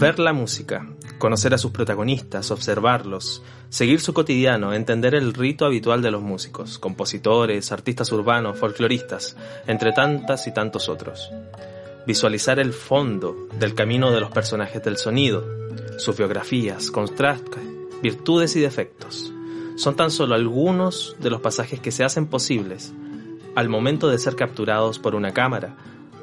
Ver la música, conocer a sus protagonistas, observarlos, seguir su cotidiano, entender el rito habitual de los músicos, compositores, artistas urbanos, folcloristas, entre tantas y tantos otros. Visualizar el fondo del camino de los personajes del sonido, sus biografías, contrastes, virtudes y defectos. Son tan solo algunos de los pasajes que se hacen posibles al momento de ser capturados por una cámara,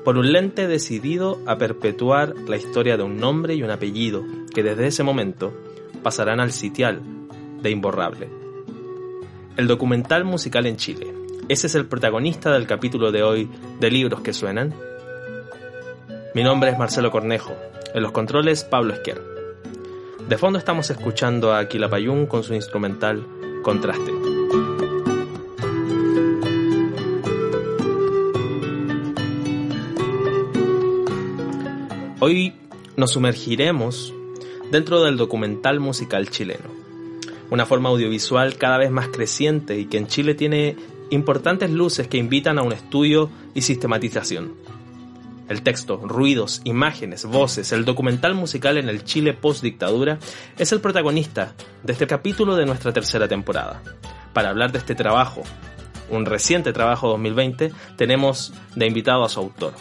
por un lente decidido a perpetuar la historia de un nombre y un apellido que desde ese momento pasarán al sitial de imborrable. El documental musical en Chile. Ese es el protagonista del capítulo de hoy de Libros que Suenan. Mi nombre es Marcelo Cornejo. En los controles, Pablo Esquer. De fondo estamos escuchando a Quilapayún con su instrumental Contraste. Hoy nos sumergiremos dentro del documental musical chileno, una forma audiovisual cada vez más creciente y que en Chile tiene importantes luces que invitan a un estudio y sistematización. El texto, ruidos, imágenes, voces, el documental musical en el Chile post-dictadura es el protagonista de este capítulo de nuestra tercera temporada. Para hablar de este trabajo, un reciente trabajo 2020, tenemos de invitado a su autor,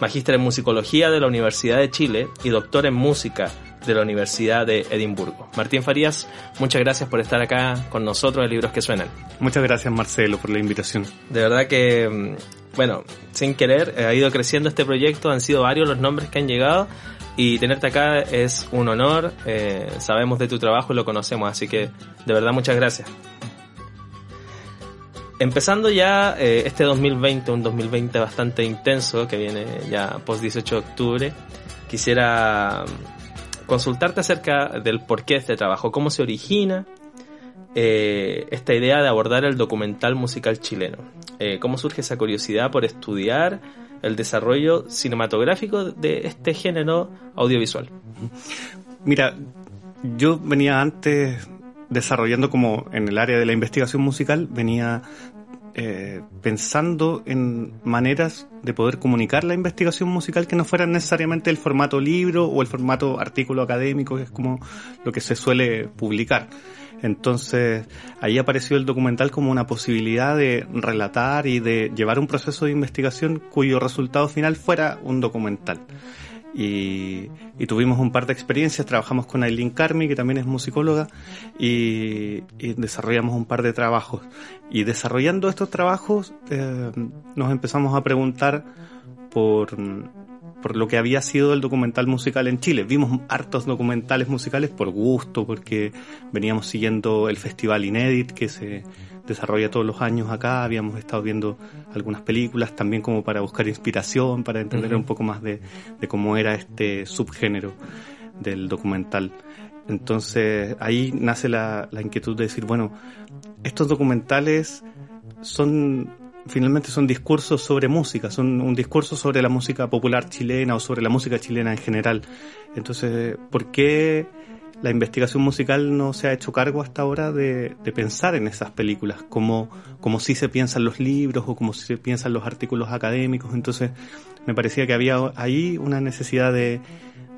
magíster en musicología de la Universidad de Chile y doctor en música de la Universidad de Edimburgo. Martín Farías, muchas gracias por estar acá con nosotros en Libros que Suenan. Muchas gracias Marcelo por la invitación. De verdad que, mm, bueno, sin querer, ha ido creciendo este proyecto, han sido varios los nombres que han llegado y tenerte acá es un honor, eh, sabemos de tu trabajo y lo conocemos, así que de verdad muchas gracias. Empezando ya eh, este 2020, un 2020 bastante intenso que viene ya post 18 de octubre, quisiera mm, consultarte acerca del porqué de este trabajo, cómo se origina eh, esta idea de abordar el documental musical chileno, eh, cómo surge esa curiosidad por estudiar el desarrollo cinematográfico de este género audiovisual. Mira, yo venía antes desarrollando como en el área de la investigación musical, venía eh, pensando en maneras de poder comunicar la investigación musical que no fueran necesariamente el formato libro o el formato artículo académico, que es como lo que se suele publicar. Entonces, ahí apareció el documental como una posibilidad de relatar y de llevar un proceso de investigación cuyo resultado final fuera un documental. Y, tuvimos un par de experiencias, trabajamos con Aileen Carmi, que también es musicóloga, y, desarrollamos un par de trabajos. Y desarrollando estos trabajos eh, nos empezamos a preguntar por, por lo que había sido el documental musical en Chile. Vimos hartos documentales musicales por gusto, porque veníamos siguiendo el Festival Inédit que se desarrolla todos los años acá. Habíamos estado viendo algunas películas también como para buscar inspiración, para entender un poco más de, cómo era este subgénero del documental. Entonces ahí nace la, inquietud de decir, bueno, estos documentales son finalmente son discursos sobre música, son un discurso sobre la música popular chilena o sobre la música chilena en general. Entonces, ¿por qué la investigación musical no se ha hecho cargo hasta ahora de, pensar en esas películas, como, como si se piensan los libros o como si se piensan los artículos académicos. Entonces me parecía que había ahí una necesidad de,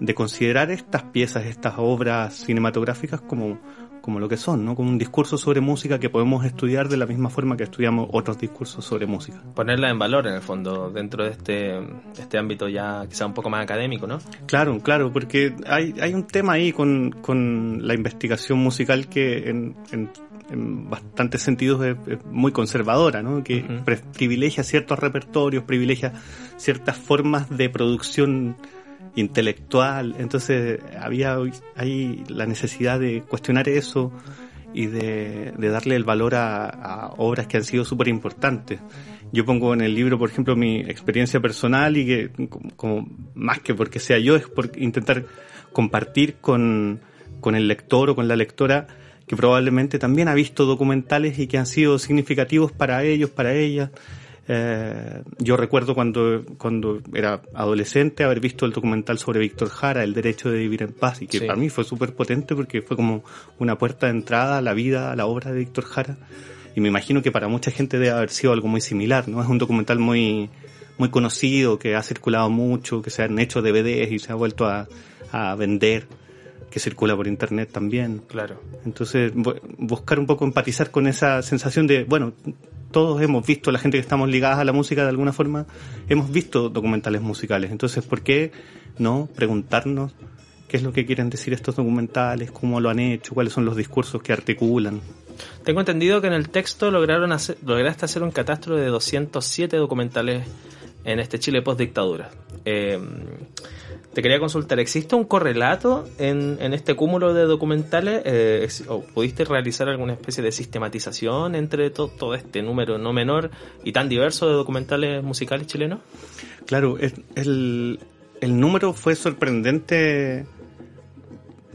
de considerar estas piezas, estas obras cinematográficas como, como lo que son, ¿no? Como un discurso sobre música que podemos estudiar de la misma forma que estudiamos otros discursos sobre música. Ponerla en valor, en el fondo, dentro de este, este ámbito ya quizá un poco más académico, ¿no? Claro, claro, porque hay, hay un tema ahí con, con la investigación musical que en, en, bastantes sentidos es, muy conservadora, ¿no? Que privilegia ciertos repertorios, privilegia ciertas formas de producción intelectual. Entonces había ahí la necesidad de cuestionar eso y de, darle el valor a, obras que han sido súper importantes. Yo pongo en el libro, por ejemplo, mi experiencia personal y que, como, más que porque sea yo, es por intentar compartir con, con el lector o con la lectora que probablemente también ha visto documentales y que han sido significativos para ellos, para ellas. Eh, yo recuerdo cuando, cuando era adolescente haber visto el documental sobre Víctor Jara, El derecho de vivir en paz, y que para mí fue súper potente porque fue como una puerta de entrada a la vida, a la obra de Víctor Jara. Y me imagino que para mucha gente debe haber sido algo muy similar, ¿no? Es un documental muy, muy conocido, que ha circulado mucho, que se han hecho DVDs y se ha vuelto a, a vender que circula por internet también. Claro. Entonces, buscar un poco empatizar con esa sensación de, bueno, todos hemos visto, la gente que estamos ligadas a la música de alguna forma, hemos visto documentales musicales. Entonces, ¿por qué no preguntarnos qué es lo que quieren decir estos documentales, cómo lo han hecho, cuáles son los discursos que articulan? Tengo entendido que en el texto lograron hacer, lograste hacer un catastro de 207 documentales en este Chile post dictadura. Eh, te quería consultar, ¿existe un correlato en, este cúmulo de documentales? Eh, ¿O pudiste realizar alguna especie de sistematización entre todo este número no menor y tan diverso de documentales musicales chilenos? Claro, el, el número fue sorprendente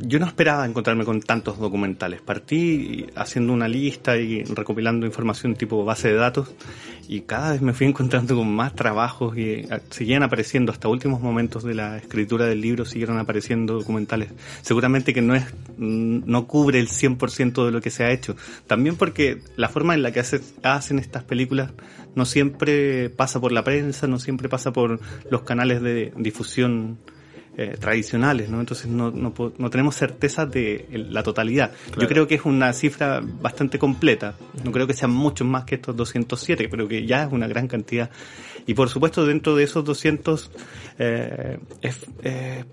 yo no esperaba encontrarme con tantos documentales. Partí haciendo una lista y recopilando información tipo base de datos y cada vez me fui encontrando con más trabajos y seguían apareciendo hasta últimos momentos de la escritura del libro siguieron apareciendo documentales. Seguramente que no es no cubre el 100% de lo que se ha hecho. También porque la forma en la que hacen estas películas no siempre pasa por la prensa, no siempre pasa por los canales de difusión eh, tradicionales, ¿no? Entonces no, no, no, tenemos certeza de la totalidad. Yo creo que es una cifra bastante completa. No creo que sean muchos más que estos 207, pero que ya es una gran cantidad. Y por supuesto dentro de esos 200 eh, es,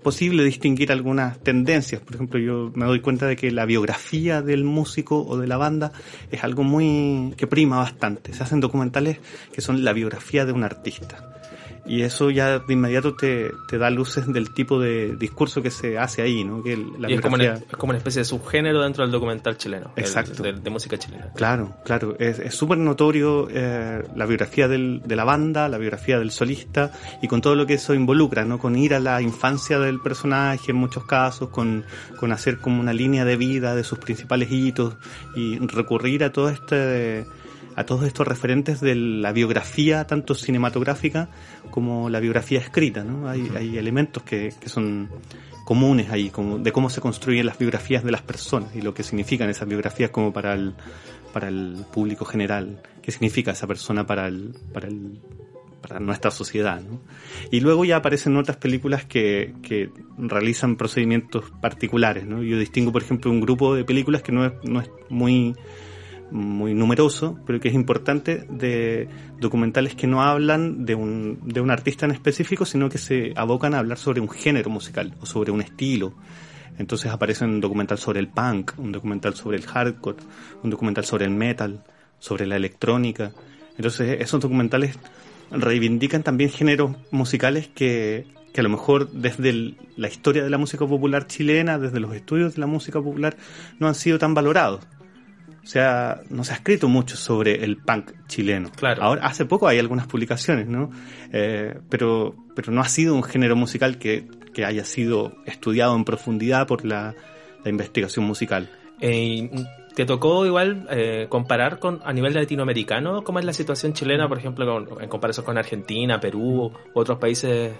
posible distinguir algunas tendencias. Por ejemplo, yo me doy cuenta de que la biografía del músico o de la banda es algo muy que prima bastante. Se hacen documentales que son la biografía de un artista y eso ya de inmediato te, te, da luces del tipo de discurso que se hace ahí, ¿no? Que la y es, como una, es como una especie de subgénero dentro del documental chileno. Exacto. de, música chilena. Claro, claro. Es súper notorio eh, la biografía del, de la banda, la biografía del solista y con todo lo que eso involucra, ¿no? Con ir a la infancia del personaje en muchos casos, con, con hacer como una línea de vida de sus principales hitos y recurrir a todo este a todos estos referentes de la biografía, tanto cinematográfica como la biografía escrita. ¿no? Hay, hay elementos que, que son comunes ahí, como de cómo se construyen las biografías de las personas y lo que significan esas biografías como para el, para el público general, qué significa esa persona para el, para el, para nuestra sociedad. ¿no? Y luego ya aparecen otras películas que, que realizan procedimientos particulares. ¿no? Yo distingo, por ejemplo, un grupo de películas que no es, no es muy muy numeroso, pero que es importante, de documentales que no hablan de un, de un artista en específico, sino que se abocan a hablar sobre un género musical o sobre un estilo. Entonces aparecen un documental sobre el punk, un documental sobre el hardcore, un documental sobre el metal, sobre la electrónica. Entonces esos documentales reivindican también géneros musicales que, que a lo mejor desde la historia de la música popular chilena, desde los estudios de la música popular, no han sido tan valorados. O sea, no se ha escrito mucho sobre el punk chileno. Claro. Ahora, hace poco hay algunas publicaciones, ¿no? Eh, pero, pero no ha sido un género musical que, que haya sido estudiado en profundidad por la, la investigación musical. Eh, ¿Te tocó igual eh, comparar con a nivel latinoamericano cómo es la situación chilena, por ejemplo, en comparación con Argentina, Perú u otros países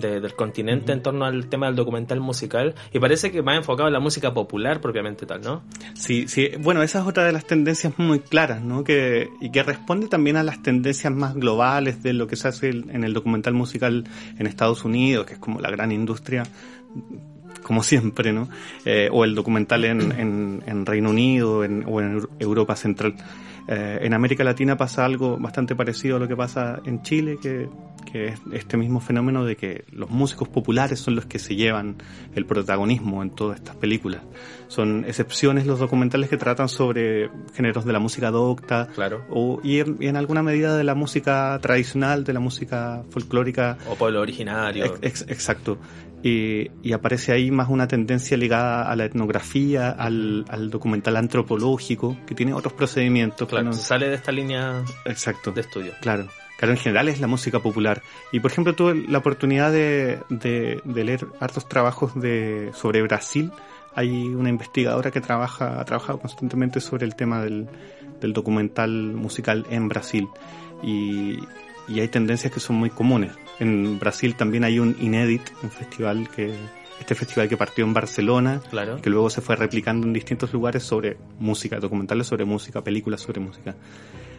del continente en torno al tema del documental musical y parece que más enfocado en la música popular propiamente tal, ¿no? Sí, sí, bueno, esa es otra de las tendencias muy claras, ¿no? Que, y que responde también a las tendencias más globales de lo que se hace en el documental musical en Estados Unidos, que es como la gran industria como siempre, ¿no? Eh, o el documental en, en, Reino Unido o en Europa Central. Eh, en América Latina pasa algo bastante parecido a lo que pasa en Chile, que, que, es este mismo fenómeno de que los músicos populares son los que se llevan el protagonismo en todas estas películas. Son excepciones los documentales que tratan sobre géneros de la música docta claro. o, y, en, alguna medida de la música tradicional, de la música folclórica. O pueblo originario. exacto. y aparece ahí más una tendencia ligada a la etnografía, al, documental antropológico, que tiene otros procedimientos. Claro, sale de esta línea Exacto. de estudio. Claro. Claro, en general es la música popular. Y por ejemplo, tuve la oportunidad de, de, leer hartos trabajos de, sobre Brasil. Hay una investigadora que trabaja, ha trabajado constantemente sobre el tema del, del documental musical en Brasil. Y, y hay tendencias que son muy comunes. En Brasil también hay un Inédit, un festival que este festival que partió en Barcelona, claro. que luego se fue replicando en distintos lugares sobre música, documentales sobre música, películas sobre música.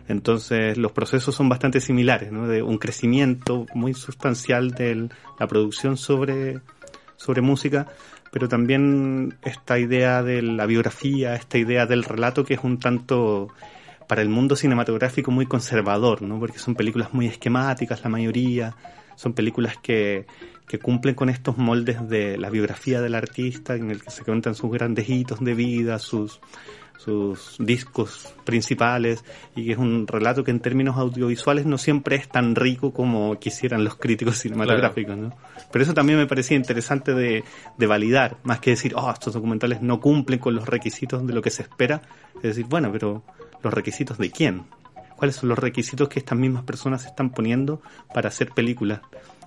Entonces los procesos son bastante similares, ¿no? de un crecimiento muy sustancial de la producción sobre, sobre música, pero también esta idea de la biografía, esta idea del relato que es un tanto para el mundo cinematográfico muy conservador, ¿no? porque son películas muy esquemáticas la mayoría, son películas que, que cumplen con estos moldes de la biografía del artista, en el que se cuentan sus grandes hitos de vida, sus, sus discos principales y que es un relato que en términos audiovisuales no siempre es tan rico como quisieran los críticos cinematográficos, ¿no? Pero eso también me parecía interesante de, de, validar, más que decir, oh, estos documentales no cumplen con los requisitos de lo que se espera, es decir, bueno, pero los requisitos de quién, cuáles son los requisitos que estas mismas personas están poniendo para hacer películas.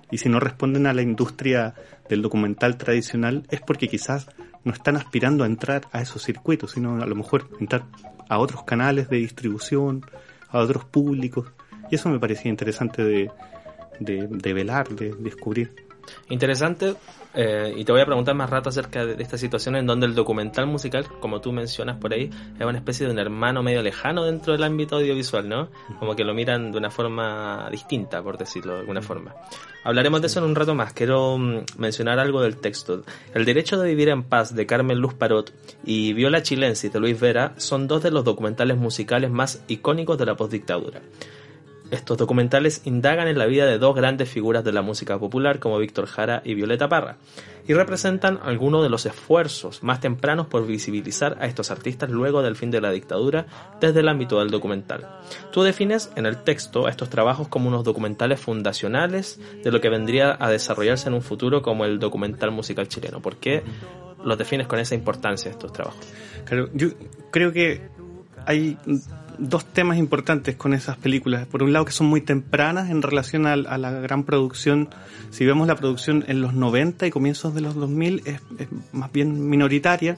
Y si no responden a la industria del documental tradicional es porque quizás no están aspirando a entrar a esos circuitos, sino a lo mejor entrar a otros canales de distribución, a otros públicos. Y eso me parecía interesante de, de, velar, de descubrir. Interesante, eh, y te voy a preguntar más rato acerca de, esta situación en donde el documental musical, como tú mencionas por ahí, es una especie de un hermano medio lejano dentro del ámbito audiovisual, ¿no? Como que lo miran de una forma distinta, por decirlo de alguna forma. Hablaremos de eso en un rato más. Quiero mm, mencionar algo del texto. El derecho de vivir en paz de Carmen Luz Parot y Viola Chilensis de Luis Vera son dos de los documentales musicales más icónicos de la postdictadura. Estos documentales indagan en la vida de dos grandes figuras de la música popular como Víctor Jara y Violeta Parra y representan algunos de los esfuerzos más tempranos por visibilizar a estos artistas luego del fin de la dictadura desde el ámbito del documental. Tú defines en el texto a estos trabajos como unos documentales fundacionales de lo que vendría a desarrollarse en un futuro como el documental musical chileno. ¿Por qué los defines con esa importancia estos trabajos? Claro, yo creo que hay dos temas importantes con esas películas. Por un lado, que son muy tempranas en relación a, la gran producción. Si vemos la producción en los 90 y comienzos de los 2000, es, más bien minoritaria.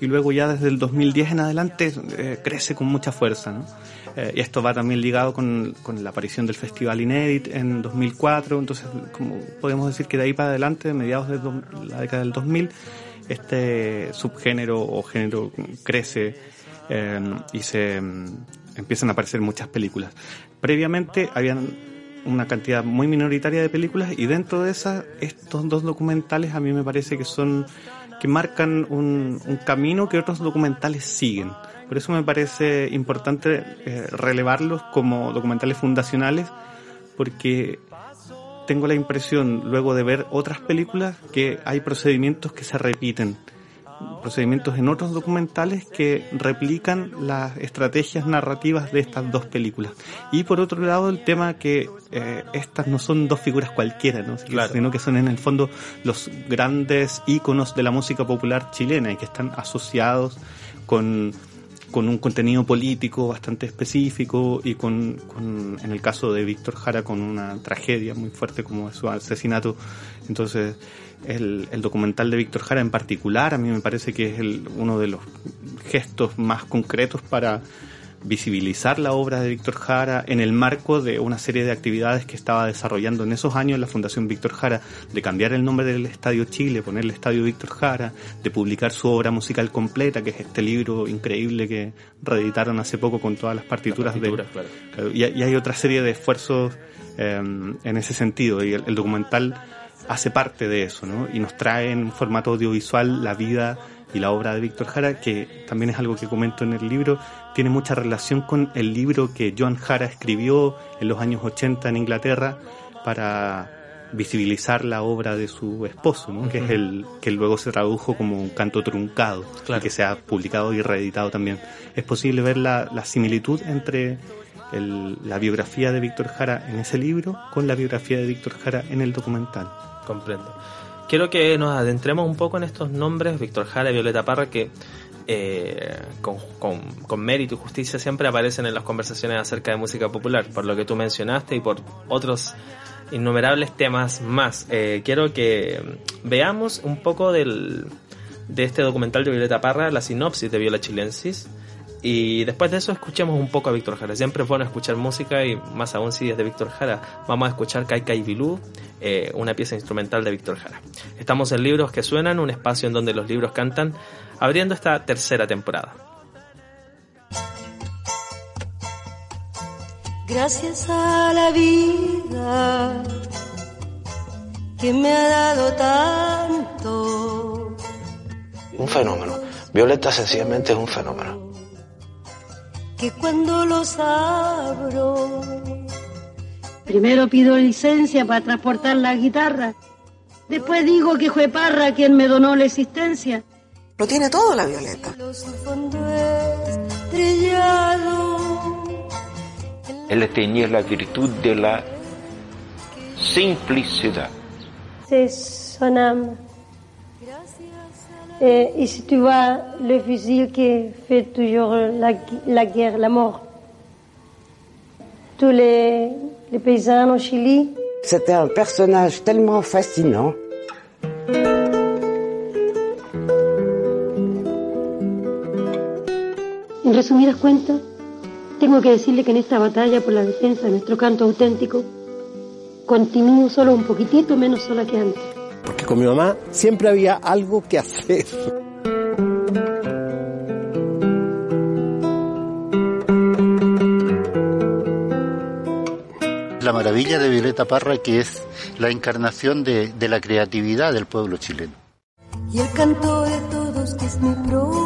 Y luego ya desde el 2010 en adelante eh, crece con mucha fuerza. ¿no? Eh, y esto va también ligado con, la aparición del Festival Inédit en 2004. Entonces, como podemos decir que de ahí para adelante, mediados de la década del 2000, este subgénero o género crece eh, y se empiezan a aparecer muchas películas. Previamente habían una cantidad muy minoritaria de películas y dentro de esas estos dos documentales a mí me parece que son que marcan un, camino que otros documentales siguen. Por eso me parece importante eh, relevarlos como documentales fundacionales porque tengo la impresión luego de ver otras películas que hay procedimientos que se repiten procedimientos en otros documentales que replican las estrategias narrativas de estas dos películas. Y por otro lado, el tema que eh, estas no son dos figuras cualquiera, ¿no? sino que son en el fondo los grandes íconos de la música popular chilena y que están asociados con con un contenido político bastante específico y con, con, en el caso de Víctor Jara, con una tragedia muy fuerte como su asesinato. Entonces, el, el, documental de Víctor Jara en particular, a mí me parece que es el, uno de los gestos más concretos para visibilizar la obra de Víctor Jara en el marco de una serie de actividades que estaba desarrollando en esos años la Fundación Víctor Jara, de cambiar el nombre del Estadio Chile, ponerle Estadio Víctor Jara, de publicar su obra musical completa, que es este libro increíble que reeditaron hace poco con todas las partituras, de... y, hay otra serie de esfuerzos eh, en ese sentido, y el documental hace parte de eso, ¿no? Y nos trae en formato audiovisual la vida y la obra de Víctor Jara, que también es algo que comento en el libro, tiene mucha relación con el libro que John Jara escribió en los años 80 en Inglaterra para visibilizar la obra de su esposo, ¿no? que es el que luego se tradujo como un canto truncado, y que se ha publicado y reeditado también. Es posible ver la, la similitud entre la biografía de Víctor Jara en ese libro con la biografía de Víctor Jara en el documental. Comprendo. quiero que nos adentremos un poco en estos nombres, Víctor Jara y Violeta Parra, que eh, con, con, mérito y justicia siempre aparecen en las conversaciones acerca de música popular, por lo que tú mencionaste y por otros innumerables temas más. Eh, quiero que veamos un poco del, de este documental de Violeta Parra, la sinopsis de Viola Chilensis. Y después de eso escuchemos un poco a Víctor Jara. Siempre es bueno escuchar música y más aún si es de Víctor Jara. Vamos a escuchar Kai Kai Bilú, eh, una pieza instrumental de Víctor Jara. Estamos en Libros que Suenan, un espacio en donde los libros cantan, abriendo esta tercera temporada. Gracias a la vida que me ha dado tanto. Un fenómeno. Violeta sencillamente es un fenómeno. Que cuando los abro. Primero pido licencia para transportar la guitarra. Después digo que fue Parra quien me donó la existencia. Lo tiene todo la Violeta. Elle tenía la virtud de la simplicidad. C'est son âme. Et, et, si tu vois le fusil qui fait toujours la, la guerre, la mort, tous les, les paysans au Chili. C'était un personnage tellement fascinant. En resumidas cuentas, Tengo que decirle que en esta batalla por la defensa de nuestro canto auténtico, continúo solo un poquitito menos sola que antes. Porque con mi mamá siempre había algo que hacer. La maravilla de Violeta Parra que es la encarnación de, de la creatividad del pueblo chileno. Y el canto de todos que es mi propio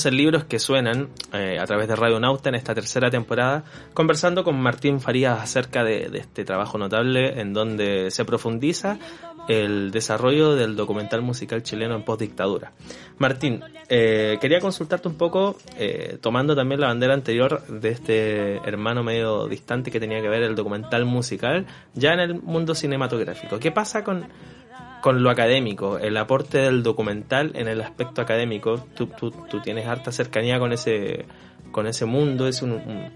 Estamos en Libros que Suenan eh, a través de Radio Nauta en esta tercera temporada, conversando con Martín Farías acerca de, de este trabajo notable en donde se profundiza el desarrollo del documental musical chileno en postdictadura. Martín, eh, quería consultarte un poco, eh, tomando también la bandera anterior de este hermano medio distante que tenía que ver el documental musical, ya en el mundo cinematográfico. ¿Qué pasa con, con lo académico, el aporte del documental en el aspecto académico? Tú, tú, tú tienes harta cercanía con ese con ese mundo, es un, un,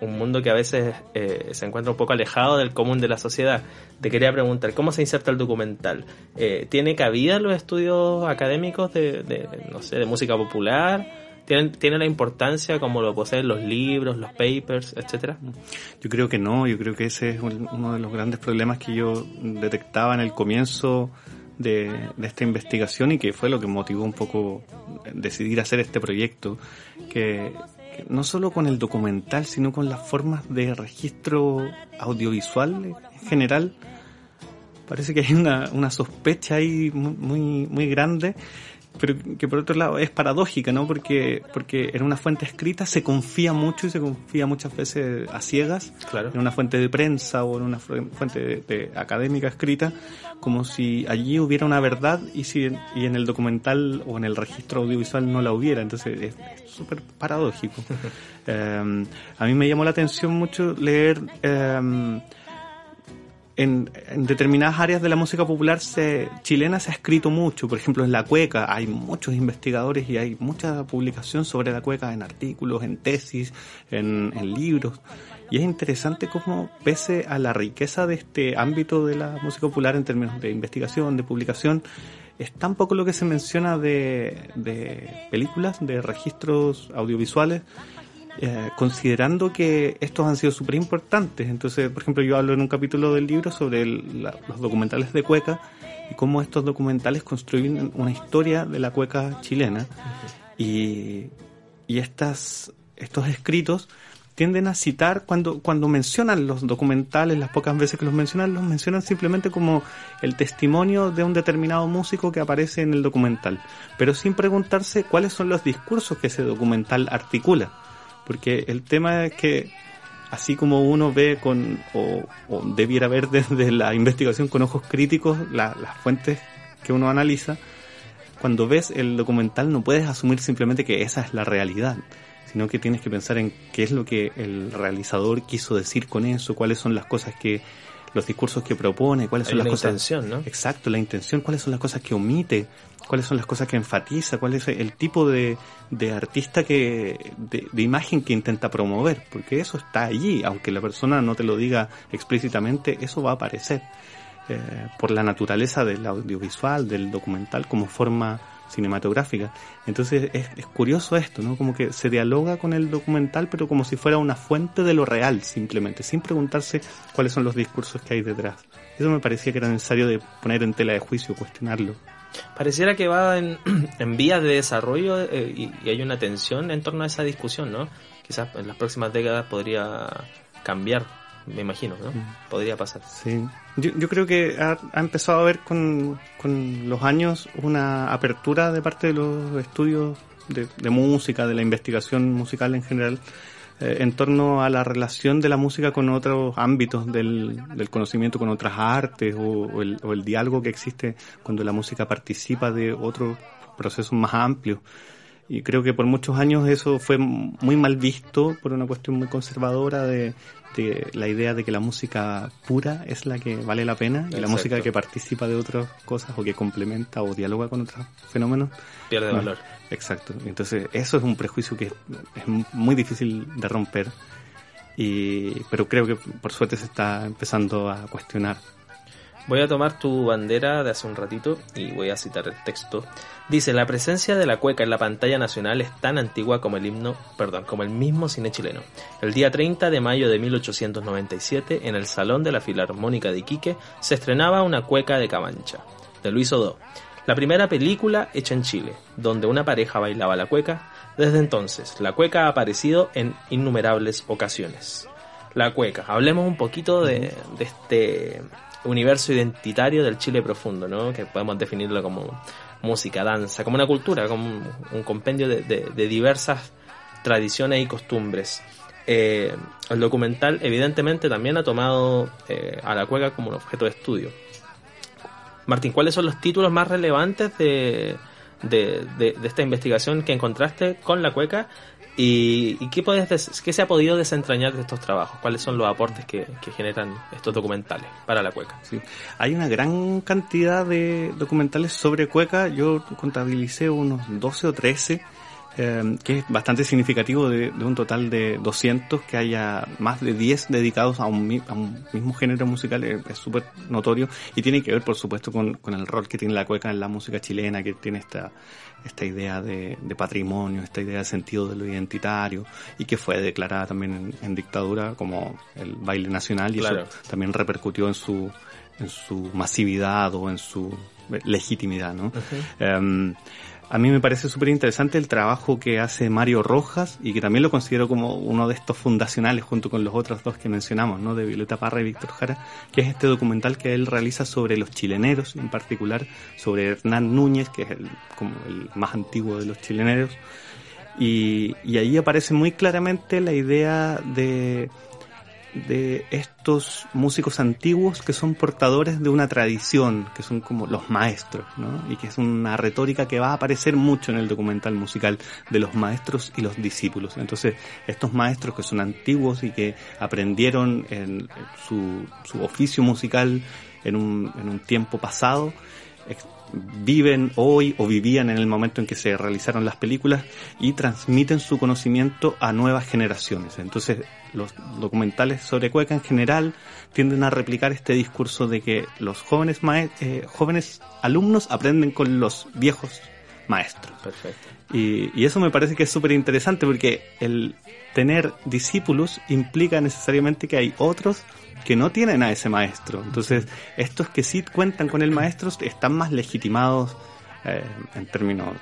un mundo que a veces eh, se encuentra un poco alejado del común de la sociedad. Te quería preguntar, ¿cómo se inserta el documental? Eh, ¿Tiene cabida los estudios académicos de, de, no sé, de música popular? ¿Tiene, ¿Tiene la importancia como lo poseen los libros, los papers, etcétera? Yo creo que no, yo creo que ese es uno de los grandes problemas que yo detectaba en el comienzo de, de, esta investigación y que fue lo que motivó un poco decidir hacer este proyecto, que, que, no solo con el documental, sino con las formas de registro audiovisual en general, parece que hay una, una sospecha ahí muy, muy grande pero que por otro lado es paradójica, ¿no? Porque, porque en una fuente escrita se confía mucho y se confía muchas veces a ciegas, claro. en una fuente de prensa o en una fuente de, de académica escrita, como si allí hubiera una verdad y si y en el documental o en el registro audiovisual no la hubiera. Entonces es súper paradójico. eh, a mí me llamó la atención mucho leer eh, en, en, determinadas áreas de la música popular se, chilena se ha escrito mucho. Por ejemplo, en la cueca hay muchos investigadores y hay mucha publicación sobre la cueca en artículos, en tesis, en, libros. Y es interesante cómo, pese a la riqueza de este ámbito de la música popular en términos de investigación, de publicación, es tan poco lo que se menciona de películas, de registros audiovisuales, eh, considerando que estos han sido súper importantes. Entonces, por ejemplo, yo hablo en un capítulo del libro sobre el, la, los documentales de cueca y cómo estos documentales construyen una historia de la cueca chilena. Y, y estas, estos escritos tienden a citar cuando, cuando mencionan los documentales, las pocas veces que los mencionan, los mencionan simplemente como el testimonio de un determinado músico que aparece en el documental, pero sin preguntarse cuáles son los discursos que ese documental articula porque el tema es que así como uno ve con, o, o debiera ver desde la investigación con ojos críticos la, las fuentes que uno analiza, cuando ves el documental no puedes asumir simplemente que esa es la realidad, sino que tienes que pensar en qué es lo que el realizador quiso decir con eso, cuáles son las cosas que los discursos que propone, cuáles son Hay las una cosas intención, ¿no? Exacto, la intención, cuáles son las cosas que omite, cuáles son las cosas que enfatiza, cuál es el tipo de, de artista que de, de, imagen que intenta promover, porque eso está allí, aunque la persona no te lo diga explícitamente, eso va a aparecer eh, por la naturaleza del audiovisual, del documental como forma cinematográfica. Entonces es, es, curioso esto, ¿no? Como que se dialoga con el documental, pero como si fuera una fuente de lo real, simplemente, sin preguntarse cuáles son los discursos que hay detrás. Eso me parecía que era necesario de poner en tela de juicio, cuestionarlo. Pareciera que va en, en vías de desarrollo eh, y, y, hay una tensión en torno a esa discusión, ¿no? Quizás en las próximas décadas podría cambiar, me imagino, ¿no? Podría pasar. Sí. Yo, yo creo que ha, ha, empezado a haber con, con los años una apertura de parte de los estudios de, de música, de la investigación musical en general, eh, en torno a la relación de la música con otros ámbitos del, del conocimiento, con otras artes o, o, el, o, el, diálogo que existe cuando la música participa de otros procesos más amplios. Y creo que por muchos años eso fue muy mal visto por una cuestión muy conservadora de, de la idea de que la música pura es la que vale la pena y la música que participa de otras cosas o que complementa o dialoga con otros fenómenos pierde no, valor. Exacto. Entonces eso es un prejuicio que es muy difícil de romper y pero creo que por suerte se está empezando a cuestionar. Voy a tomar tu bandera de hace un ratito y voy a citar el texto. Dice, la presencia de la cueca en la pantalla nacional es tan antigua como el himno, perdón, como el mismo cine chileno. El día 30 de mayo de 1897, en el Salón de la Filarmónica de Iquique, se estrenaba una cueca de Camancha, de Luis Odó. La primera película hecha en Chile, donde una pareja bailaba la cueca. Desde entonces, la cueca ha aparecido en innumerables ocasiones. La cueca, hablemos un poquito de, de este universo identitario del Chile profundo, ¿no? Que podemos definirlo como música, danza, como una cultura, como un, compendio de, diversas tradiciones y costumbres. Eh, el documental evidentemente también ha tomado eh, a la cueca como un objeto de estudio. Martín, ¿cuáles son los títulos más relevantes de, de, esta investigación que encontraste con la cueca ¿Y, qué, puedes qué se ha podido desentrañar de estos trabajos? ¿Cuáles son los aportes que, generan estos documentales para la cueca? Sí. Hay una gran cantidad de documentales sobre cueca. Yo contabilicé unos 12 o 13 eh, que es bastante significativo de, un total de 200, que haya más de 10 dedicados a un, mismo género musical, es súper notorio. Y tiene que ver, por supuesto, con, el rol que tiene la cueca en la música chilena, que tiene esta, esta idea de, patrimonio, esta idea de sentido de lo identitario y que fue declarada también en, dictadura como el baile nacional y eso también repercutió en su, en su masividad o en su legitimidad, ¿no? A mí me parece súper interesante el trabajo que hace Mario Rojas y que también lo considero como uno de estos fundacionales junto con los otros dos que mencionamos, ¿no? De Violeta Parra y Víctor Jara, que es este documental que él realiza sobre los chileneros, en particular sobre Hernán Núñez, que es el, como el más antiguo de los chileneros. Y, y ahí aparece muy claramente la idea de de estos músicos antiguos que son portadores de una tradición, que son como los maestros, ¿no? Y que es una retórica que va a aparecer mucho en el documental musical de los maestros y los discípulos. Entonces, estos maestros que son antiguos y que aprendieron en su, su oficio musical en un, en un tiempo pasado, viven hoy o vivían en el momento en que se realizaron las películas y transmiten su conocimiento a nuevas generaciones. Entonces, los documentales sobre Cueca en general tienden a replicar este discurso de que los jóvenes, eh, jóvenes alumnos aprenden con los viejos maestros. Perfecto. Y, y eso me parece que es súper interesante porque el tener discípulos implica necesariamente que hay otros que no tienen a ese maestro. Entonces, estos que sí cuentan con el maestro están más legitimados eh, en términos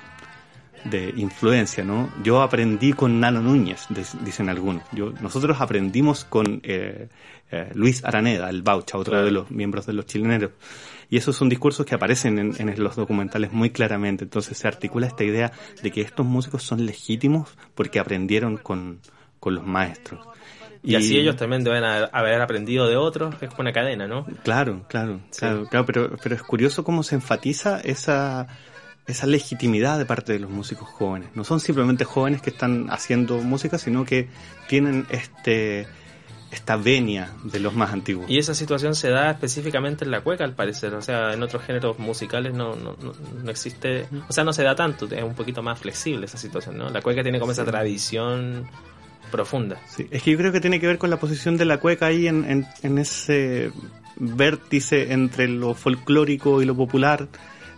de influencia, ¿no? Yo aprendí con Nano Núñez, dicen algunos. Yo, nosotros aprendimos con eh, eh, Luis Araneda, el Baucha, otro de los miembros de los chileneros. Y esos son discursos que aparecen en, en, los documentales muy claramente. Entonces se articula esta idea de que estos músicos son legítimos porque aprendieron con, con los maestros. Y, así ellos también deben haber aprendido de otros, es una cadena, ¿no? Claro, claro, claro, claro, pero, pero es curioso cómo se enfatiza esa, esa legitimidad de parte de los músicos jóvenes. No son simplemente jóvenes que están haciendo música, sino que tienen este esta venia de los más antiguos. Y esa situación se da específicamente en la cueca, al parecer. O sea, en otros géneros musicales no, no, no, existe, o sea, no se da tanto, es un poquito más flexible esa situación, ¿no? La cueca tiene como esa tradición profunda. Sí, es que yo creo que tiene que ver con la posición de la cueca ahí en, en, ese vértice entre lo folclórico y lo popular.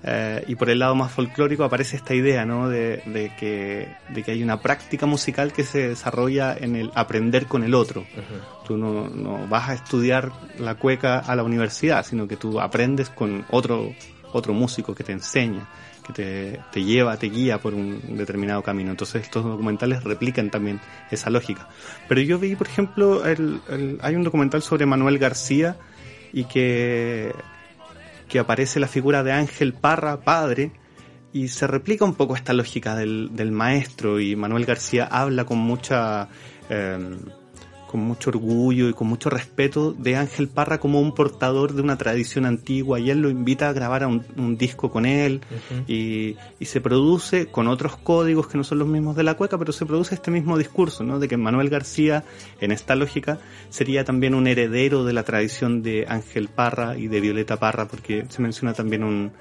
Eh, y por el lado más folclórico aparece esta idea, ¿no? De, de, que, de que hay una práctica musical que se desarrolla en el aprender con el otro. Tú no, no vas a estudiar la cueca a la universidad, sino que tú aprendes con otro, otro músico que te enseña te, lleva, te guía por un determinado camino. Entonces estos documentales replican también esa lógica. Pero yo vi, por ejemplo, hay un documental sobre Manuel García y que, que aparece la figura de Ángel Parra, padre, y se replica un poco esta lógica del, del maestro y Manuel García habla con mucha... Eh, con mucho orgullo y con mucho respeto de Ángel Parra como un portador de una tradición antigua y él lo invita a grabar un, disco con él y, se produce con otros códigos que no son los mismos de la cueca, pero se produce este mismo discurso, ¿no? De que Manuel García, en esta lógica, sería también un heredero de la tradición de Ángel Parra y de Violeta Parra, porque se menciona también un,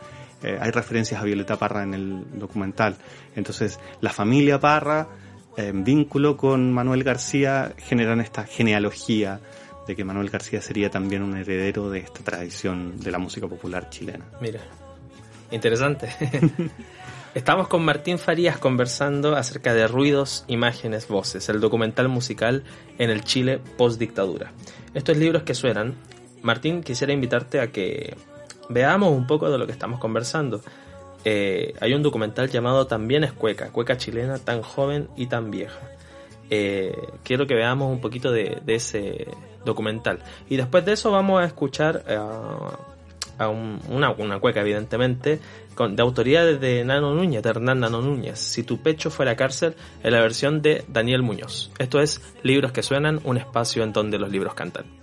eh, hay referencias a Violeta Parra en el documental. Entonces, la familia Parra en vínculo con Manuel García generan esta genealogía de que Manuel García sería también un heredero de esta tradición de la música popular chilena. Mira, interesante. Estamos con Martín Farías conversando acerca de Ruidos, Imágenes, Voces, el documental musical en el Chile post-dictadura. Estos libros que suenan, Martín, quisiera invitarte a que veamos un poco de lo que estamos conversando. Eh, hay un documental llamado También es Cueca, Cueca chilena tan joven y tan vieja. eh, quiero que veamos un poquito de, ese documental. Y después de eso vamos a escuchar a un, una, una, cueca, evidentemente, con, de autoría de Nano Núñez, de Hernán Nano Núñez. Si tu pecho fuera cárcel, en la versión de Daniel Muñoz. Esto es Libros que suenan, un espacio en donde los libros cantan.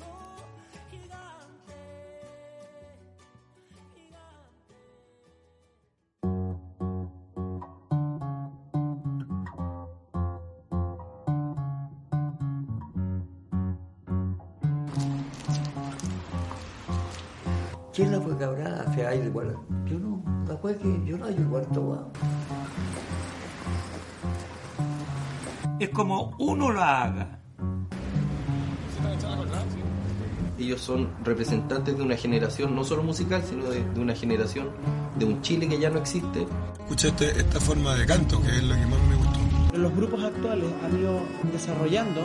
¿Quién la fue cabrada? Hacia ahí igual. Yo no, la fue que yo no hay cuarto guau. Es como uno lo haga. Ellos son representantes de una generación, no solo musical, sino de, de una generación, de un Chile que ya no existe. Escuché este, esta forma de canto, que es la que más me gustó. Los grupos actuales han ido desarrollando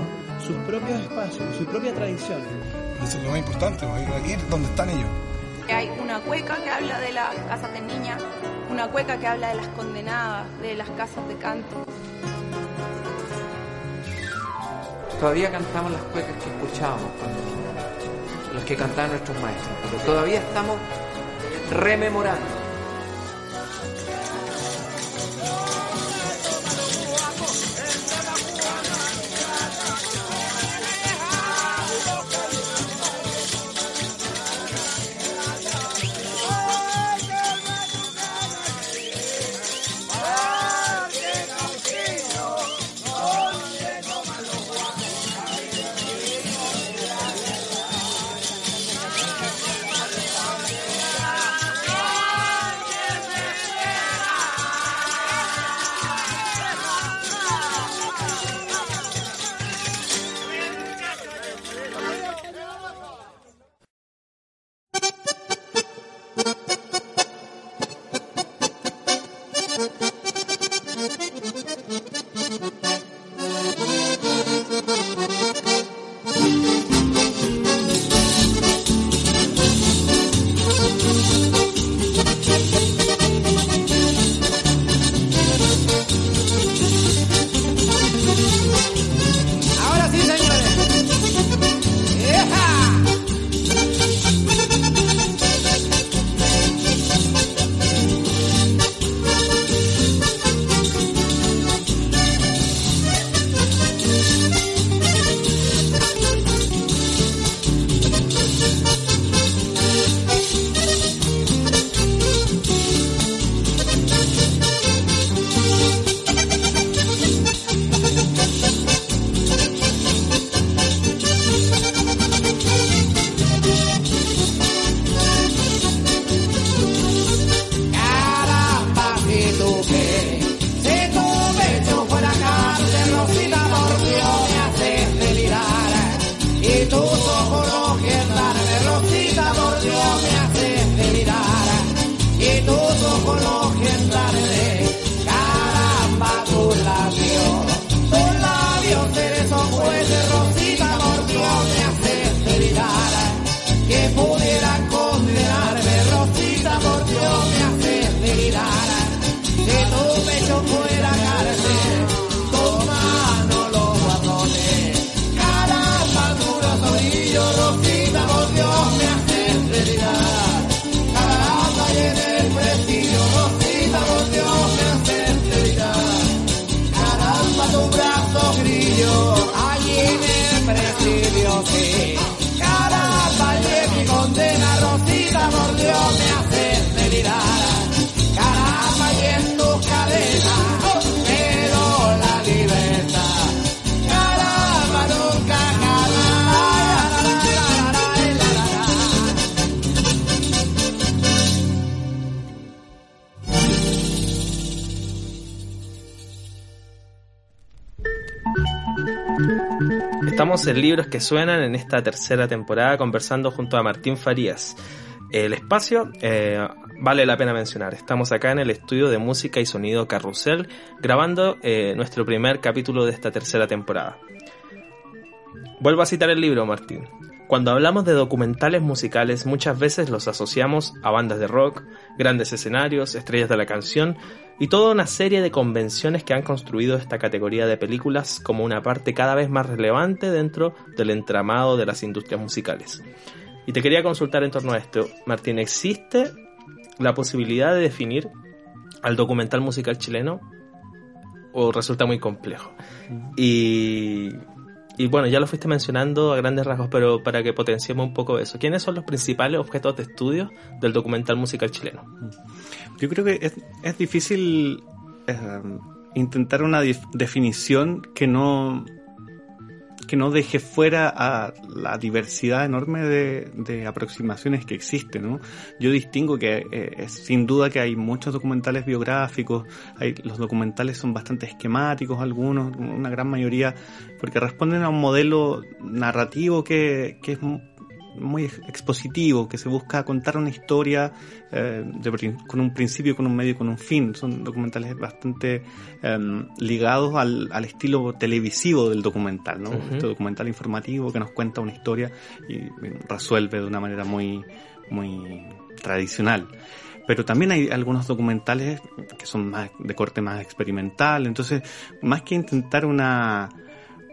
sus propios espacios, su propia tradición. Eso es lo más importante, ir donde están ellos. Hay una cueca que habla de las casas de niñas, una cueca que habla de las condenadas, de las casas de canto. Todavía cantamos las cuecas que escuchábamos los que cantaban nuestros maestros, pero todavía estamos rememorando. Estamos en Libros que Suenan en esta tercera temporada conversando junto a Martín Farías. El espacio eh, vale la pena mencionar. Estamos acá en el estudio de música y sonido Carrusel grabando eh, nuestro primer capítulo de esta tercera temporada. Vuelvo a citar el libro, Martín. Cuando hablamos de documentales musicales muchas veces los asociamos a bandas de rock, grandes escenarios, estrellas de la canción y toda una serie de convenciones que han construido esta categoría de películas como una parte cada vez más relevante dentro del entramado de las industrias musicales. Y te quería consultar en torno a esto, Martín, ¿existe la posibilidad de definir al documental musical chileno o resulta muy complejo? Y y bueno, ya lo fuiste mencionando a grandes rasgos, pero para que potenciemos un poco eso. ¿Quiénes son los principales objetos de estudio del documental musical chileno? Yo creo que es, es difícil eh, intentar una definición que no que no deje fuera la diversidad enorme de, aproximaciones que existen, ¿no? Yo distingo que eh, sin duda que hay muchos documentales biográficos, los documentales son bastante esquemáticos algunos, una gran mayoría, porque responden a un modelo narrativo que, que es muy expositivo, que se busca contar una historia eh, con un principio, con un medio, con un fin. Son documentales bastante em, ligados al, al, estilo televisivo del documental, ¿no? Este documental informativo que nos cuenta una historia y resuelve de una manera muy, muy tradicional pero también hay algunos documentales que son más de corte más experimental, entonces más que intentar una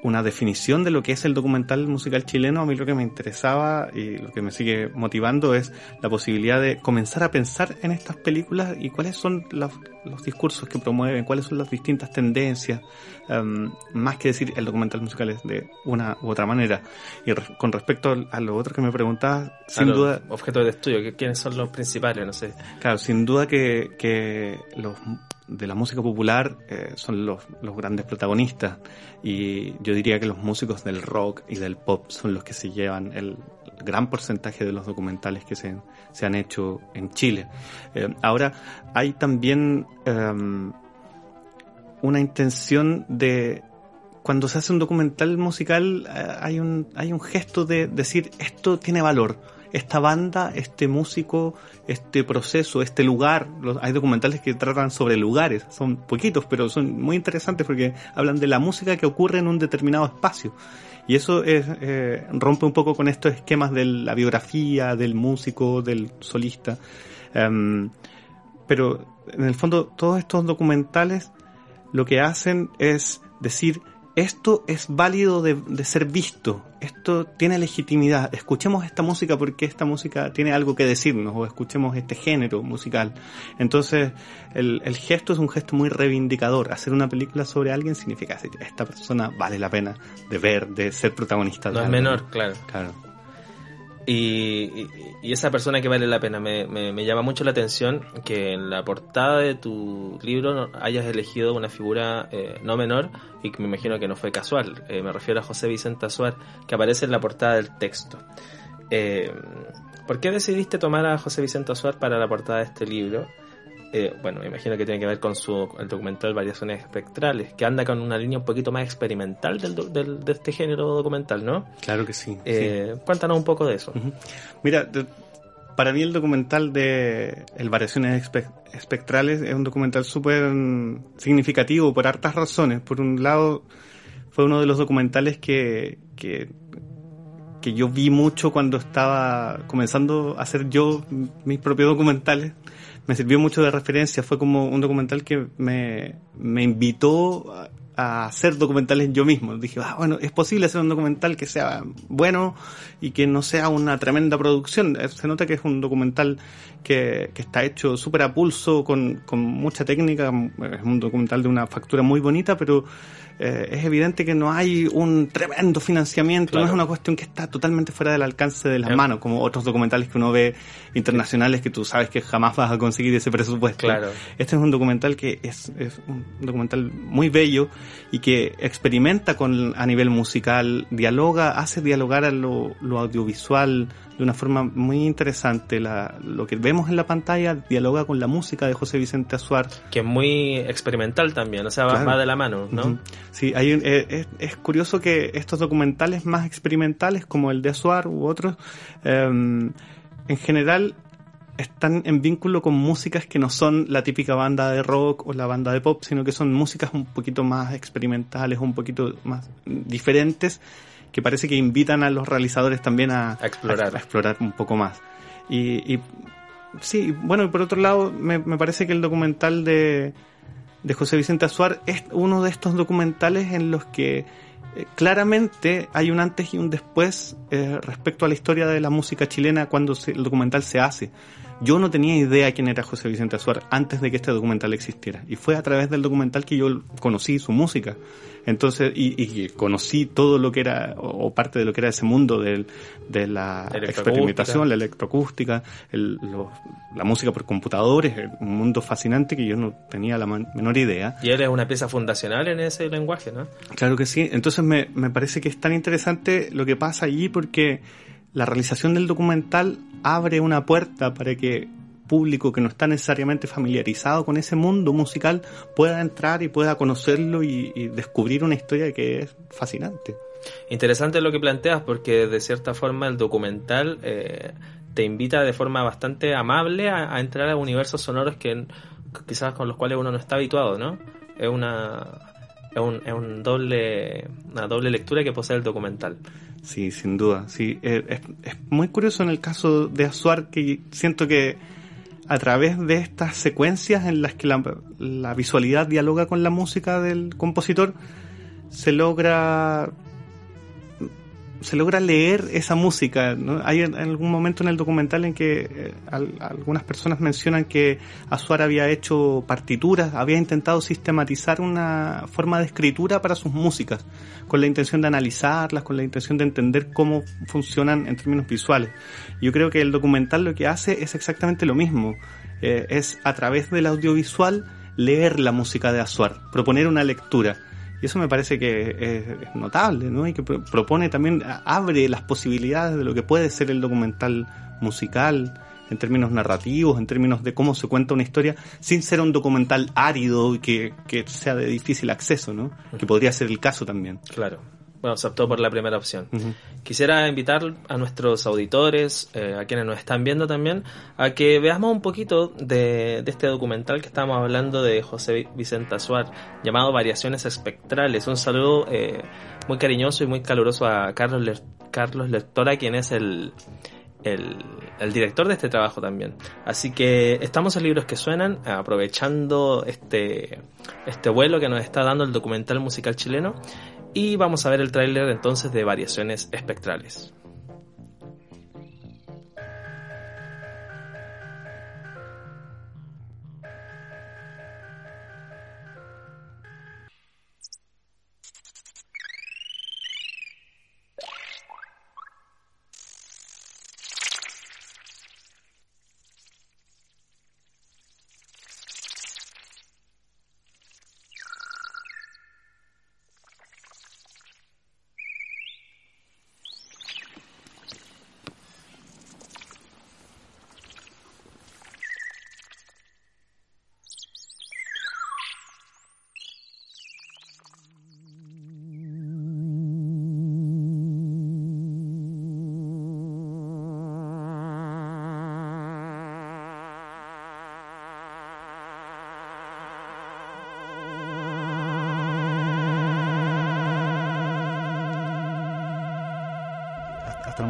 una definición de lo que es el documental musical chileno, a mí lo que me interesaba y lo que me sigue motivando es la posibilidad de comenzar a pensar en estas películas y cuáles son los, discursos que promueven, cuáles son las distintas tendencias, em, más que decir el documental musical es de una u otra manera. Y con respecto a lo otro que me preguntabas, sin duda... Objetos de estudio, ¿quiénes son los principales? No sé. Claro, sin duda que, que los de la música popular eh, son los, los, grandes protagonistas y yo diría que los músicos del rock y del pop son los que se llevan el gran porcentaje de los documentales que se, se han hecho en Chile. Eh, ahora hay también em, una intención de cuando se hace un documental musical eh, hay un hay un gesto de decir esto tiene valor esta banda, este músico, este proceso, este lugar. hay documentales que tratan sobre lugares, son poquitos, pero son muy interesantes porque hablan de la música que ocurre en un determinado espacio. Y eso es, eh, rompe un poco con estos esquemas de la biografía, del músico, del solista. Em, pero en el fondo todos estos documentales lo que hacen es decir esto es válido de, ser visto, esto tiene legitimidad, escuchemos esta música porque esta música tiene algo que decirnos, o escuchemos este género musical. Entonces, el, gesto es un gesto muy reivindicador. Hacer una película sobre alguien significa que esta persona vale la pena de ver, de ser protagonista. No es menor, claro. Claro. Y, esa persona que vale la pena, me, me, llama mucho la atención que en la portada de tu libro hayas elegido una figura eh, no menor y que me imagino que no fue casual. Eh, me refiero a José Vicente Azuar, que aparece en la portada del texto. Eh, ¿Por qué decidiste tomar a José Vicente Azuar para la portada de este libro? Eh, bueno, me imagino que tiene que ver con su el documental Variaciones Espectrales, que anda con una línea un poquito más experimental del, del, de este género documental, ¿no? Claro que sí. Eh, Cuéntanos un poco de eso. Mira, para mí el documental de el Variaciones Espectrales es un documental súper significativo por hartas razones. Por un lado, fue uno de los documentales que, que que yo vi mucho cuando estaba comenzando a hacer yo mis propios documentales me sirvió mucho de referencia. Fue como un documental que me, me invitó a, hacer documentales yo mismo. Dije, ah, bueno, es posible hacer un documental que sea bueno y que no sea una tremenda producción. Eh, se nota que es un documental que, que está hecho súper a pulso, con, con mucha técnica. Es un documental de una factura muy bonita, pero eh, es evidente que no hay un tremendo financiamiento, no es una cuestión que está totalmente fuera del alcance de las manos, como otros documentales que uno ve internacionales que tú sabes que jamás vas a conseguir ese presupuesto. Claro. Este es un documental que es, es un documental muy bello y que experimenta con a nivel musical, dialoga, hace dialogar a lo, lo audiovisual, de una forma muy interesante. La, lo que vemos en la pantalla dialoga con la música de José Vicente Azuar. Que es muy experimental también, o sea, va, de la mano, ¿no? Sí, hay eh, es, curioso que estos documentales más experimentales, como el de Azuar u otros, em, en general están en vínculo con músicas que no son la típica banda de rock o la banda de pop, sino que son músicas un poquito más experimentales, un poquito más diferentes que parece que invitan a los realizadores también a, explorar. a explorar un poco más. Y, y sí, bueno, y por otro lado, me, me parece que el documental de, de José Vicente Azuar es uno de estos documentales en los que eh, claramente hay un antes y un después eh, respecto a la historia de la música chilena cuando se, el documental se hace. Yo no tenía idea quién era José Vicente Azuar antes de que este documental existiera. Y fue a través del documental que yo conocí su música. Entonces, y, y conocí todo lo que era, o, o, parte de lo que era ese mundo del, de la experimentación, la electroacústica, el, lo, la música por computadores, un mundo fascinante que yo no tenía la man, menor idea. Y él es una pieza fundacional en ese lenguaje, ¿no? Claro que sí. Entonces me, me parece que es tan interesante lo que pasa allí porque la realización del documental abre una puerta para que público que no está necesariamente familiarizado con ese mundo musical pueda entrar y pueda conocerlo y, descubrir una historia que es fascinante. Interesante lo que planteas porque de cierta forma el documental eh, te invita de forma bastante amable a, a, entrar a universos sonoros que quizás con los cuales uno no está habituado, ¿no? Es una es un, es un doble una doble lectura que posee el documental. Sí, sin duda. Sí, es, es muy curioso en el caso de Azuar que siento que a través de estas secuencias en las que la, la, visualidad dialoga con la música del compositor, se logra se logra leer esa música. ¿no? Hay en, algún momento en el documental en que eh, al, algunas personas mencionan que Azuar había hecho partituras, había intentado sistematizar una forma de escritura para sus músicas, con la intención de analizarlas, con la intención de entender cómo funcionan en términos visuales. Yo creo que el documental lo que hace es exactamente lo mismo. Eh, es a través del audiovisual leer la música de Azuar, proponer una lectura. Y eso me parece que es, notable, ¿no? Y que propone también, abre las posibilidades de lo que puede ser el documental musical, en términos narrativos, en términos de cómo se cuenta una historia, sin ser un documental árido y que, que sea de difícil acceso, ¿no? Que podría ser el caso también. Claro. Bueno, se optó por la primera opción. Uh -huh. Quisiera invitar a nuestros auditores, eh, a quienes nos están viendo también, a que veamos un poquito de, de este documental que estábamos hablando de José Vicente Azuar, llamado Variaciones Espectrales. Un saludo eh, muy cariñoso y muy caluroso a Carlos, Carlos Lectora, quien es el, el, el, director de este trabajo también. Así que estamos en Libros que Suenan, aprovechando este, este vuelo que nos está dando el documental musical chileno y vamos a ver el tráiler entonces de Variaciones Espectrales.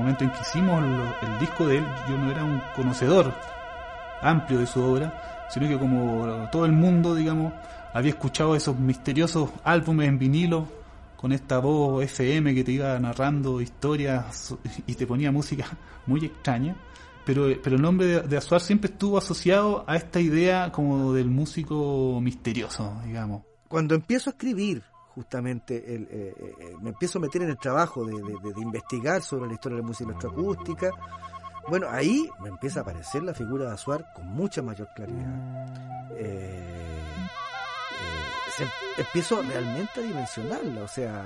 En que hicimos el disco de él, yo no era un conocedor amplio de su obra, sino que como todo el mundo, digamos, había escuchado esos misteriosos álbumes en vinilo con esta voz FM que te iba narrando historias y te ponía música muy extraña. Pero, pero el nombre de, de Azuar siempre estuvo asociado a esta idea como del músico misterioso, digamos. Cuando empiezo a escribir justamente el, eh, eh, me empiezo a meter en el trabajo de, de, investigar sobre la historia de la música electroacústica. Bueno, ahí me empieza a aparecer la figura de Azuar con mucha mayor claridad. Eh, se, empiezo realmente a dimensionarla, o sea,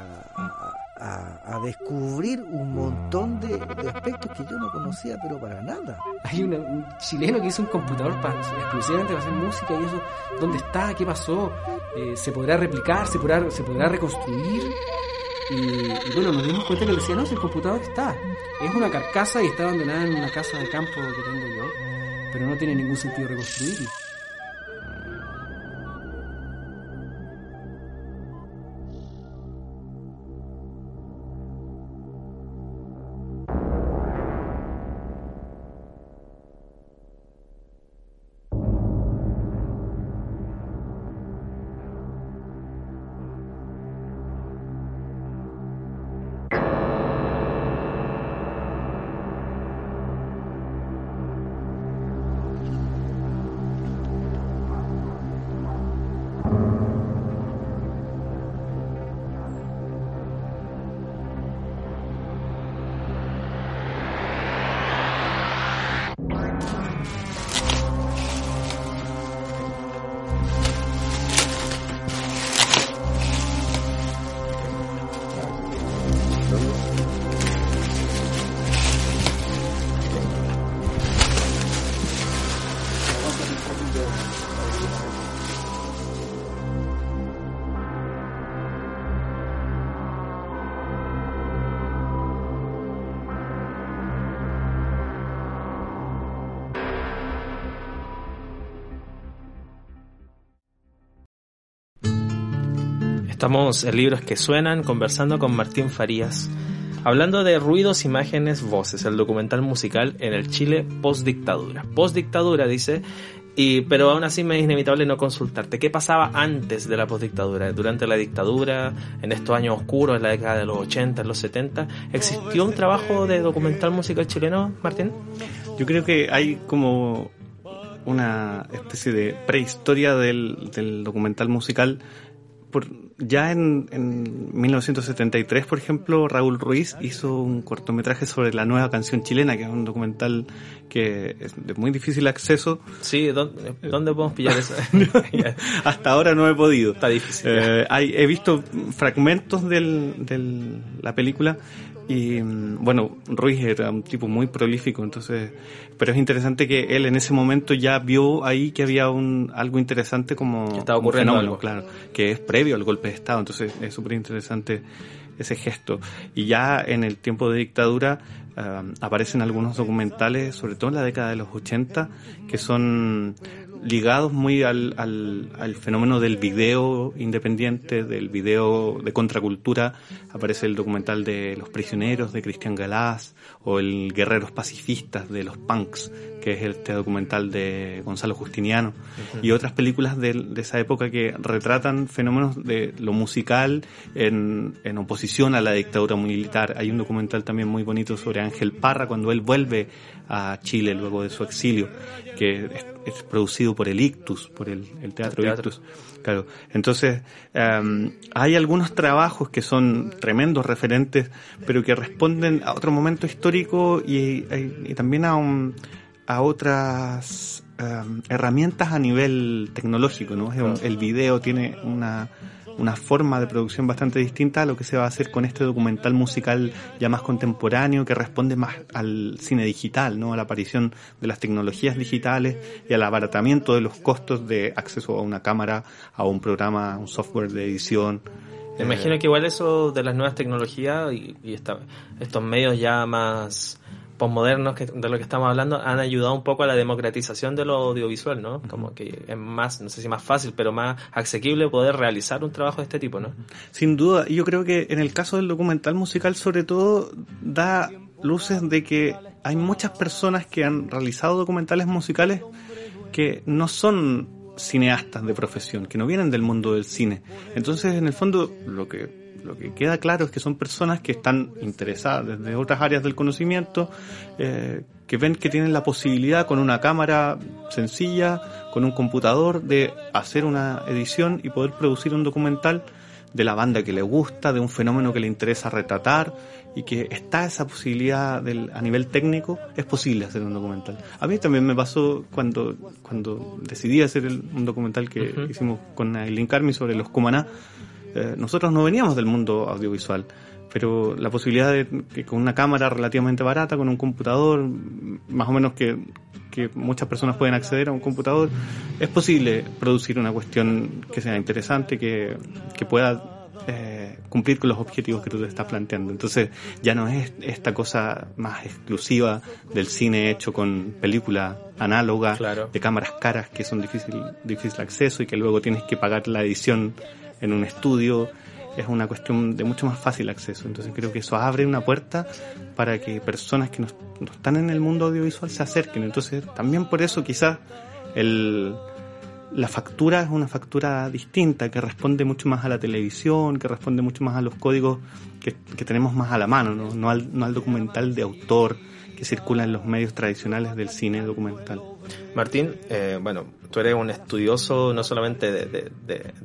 a, descubrir un montón de, aspectos que yo no conocía, pero para nada. Hay un chileno que hizo un computador para, exclusivamente para hacer música y eso, ¿dónde está? ¿Qué pasó? Eh, ¿Se podrá replicar? ¿Se podrá, se podrá reconstruir? Y, bueno, nos dimos cuenta que decía, no, si el computador está. Es una carcasa y está abandonada en una casa de campo que tengo yo, pero no tiene ningún sentido reconstruirlo. Estamos en Libros que Suenan conversando con Martín Farías, hablando de ruidos, imágenes, voces, el documental musical en el Chile post-dictadura. Post-dictadura, dice, y, pero aún así me es inevitable no consultarte. ¿Qué pasaba antes de la postdictadura? Durante la dictadura, en estos años oscuros, en la década de los 80, en los 70, ¿existió un trabajo de documental musical chileno, Martín? Yo creo que hay como una especie de prehistoria del, del documental musical por, ya en, en, 1973, por ejemplo, Raúl Ruiz hizo un cortometraje sobre la nueva canción chilena, que es un documental que es de muy difícil acceso. Sí, ¿dónde, dónde podemos pillar eso? Hasta ahora no he podido. Está difícil. Eh, hay, he visto fragmentos de del, la película y bueno, Ruiz era un tipo muy prolífico, entonces, pero es interesante que él en ese momento ya vio ahí que había un algo interesante como estaba ocurriendo un fenómeno, algo. claro, que es previo al golpe de Estado, entonces es súper interesante ese gesto. Y ya en el tiempo de dictadura uh, aparecen algunos documentales, sobre todo en la década de los 80, que son ligados muy al, al, al, fenómeno del video independiente, del video de contracultura. Aparece el documental de Los Prisioneros de Cristian Galás o el Guerreros Pacifistas de los Punks, que es este documental de Gonzalo Justiniano, uh -huh. y otras películas de, de, esa época que retratan fenómenos de lo musical en, en oposición a la dictadura militar. Hay un documental también muy bonito sobre Ángel Parra cuando él vuelve a Chile luego de su exilio, que es, es producido por el Ictus, por el, el Teatro, el teatro. Ictus. Claro. Entonces, um, hay algunos trabajos que son tremendos referentes, pero que responden a otro momento histórico y, y, y también a, un, a otras um, herramientas a nivel tecnológico, ¿no? El video tiene una una forma de producción bastante distinta a lo que se va a hacer con este documental musical ya más contemporáneo que responde más al cine digital, ¿no? a la aparición de las tecnologías digitales y al abaratamiento de los costos de acceso a una cámara, a un programa, a un software de edición. Me imagino que igual eso de las nuevas tecnologías y, y esta, estos medios ya más posmodernos que, de lo que estamos hablando han ayudado un poco a la democratización de lo audiovisual, ¿no? Como que es más, no sé si más fácil, pero más asequible poder realizar un trabajo de este tipo, ¿no? Sin duda, yo creo que en el caso del documental musical sobre todo da luces de que hay muchas personas que han realizado documentales musicales que no son cineastas de profesión, que no vienen del mundo del cine. Entonces, en el fondo, lo que lo que queda claro es que son personas que están interesadas desde otras áreas del conocimiento, eh, que ven que tienen la posibilidad con una cámara sencilla, con un computador, de hacer una edición y poder producir un documental de la banda que le gusta, de un fenómeno que le interesa retratar y que está esa posibilidad del, a nivel técnico, es posible hacer un documental. A mí también me pasó cuando, cuando decidí hacer el, un documental que uh -huh. hicimos con Aileen Carmi sobre los Cumaná, eh, nosotros no veníamos del mundo audiovisual, pero la posibilidad de que con una cámara relativamente barata, con un computador, más o menos que, que muchas personas pueden acceder a un computador, es posible producir una cuestión que sea interesante, que, que pueda eh, cumplir con los objetivos que tú te estás planteando. Entonces ya no es esta cosa más exclusiva del cine hecho con película análoga, claro. de cámaras caras que son difícil, difícil acceso y que luego tienes que pagar la edición en un estudio es una cuestión de mucho más fácil acceso. Entonces creo que eso abre una puerta para que personas que no, están en el mundo audiovisual se acerquen. Entonces también por eso quizás el, la factura es una factura distinta, que responde mucho más a la televisión, que responde mucho más a los códigos que, que tenemos más a la mano, ¿no? No, al, no al documental de autor que circula en los medios tradicionales del cine documental. Martín, eh, bueno, tú eres un estudioso no solamente de,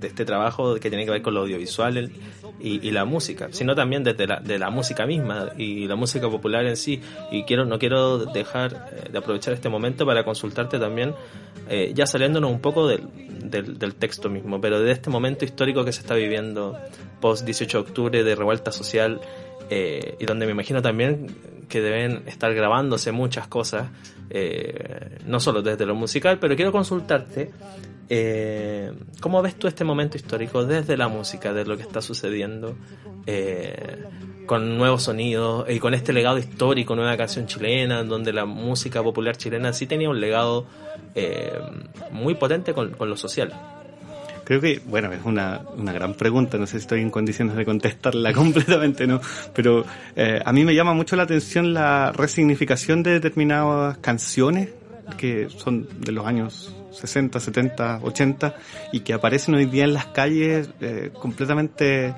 este trabajo que tiene que ver con lo audiovisual y, la música, sino también de la, de la música misma y la música popular en sí. Y quiero no quiero dejar eh, de aprovechar este momento para consultarte también, eh, ya saliéndonos un poco del, del, del, texto mismo, pero de este momento histórico que se está viviendo post 18 de octubre de revuelta social eh, y donde me imagino también que deben estar grabándose muchas cosas, eh, no solo desde lo musical, pero quiero consultarte, eh, ¿cómo ves tú este momento histórico desde la música, de lo que está sucediendo, eh, con nuevos sonidos y con este legado histórico, nueva canción chilena, donde la música popular chilena sí tenía un legado eh, muy potente con, con lo social? Creo que, bueno, es una, una gran pregunta, no sé si estoy en condiciones de contestarla completamente, ¿no? Pero eh, a mí me llama mucho la atención la resignificación de determinadas canciones que son de los años 60, 70, 80 y que aparecen hoy día en las calles eh, completamente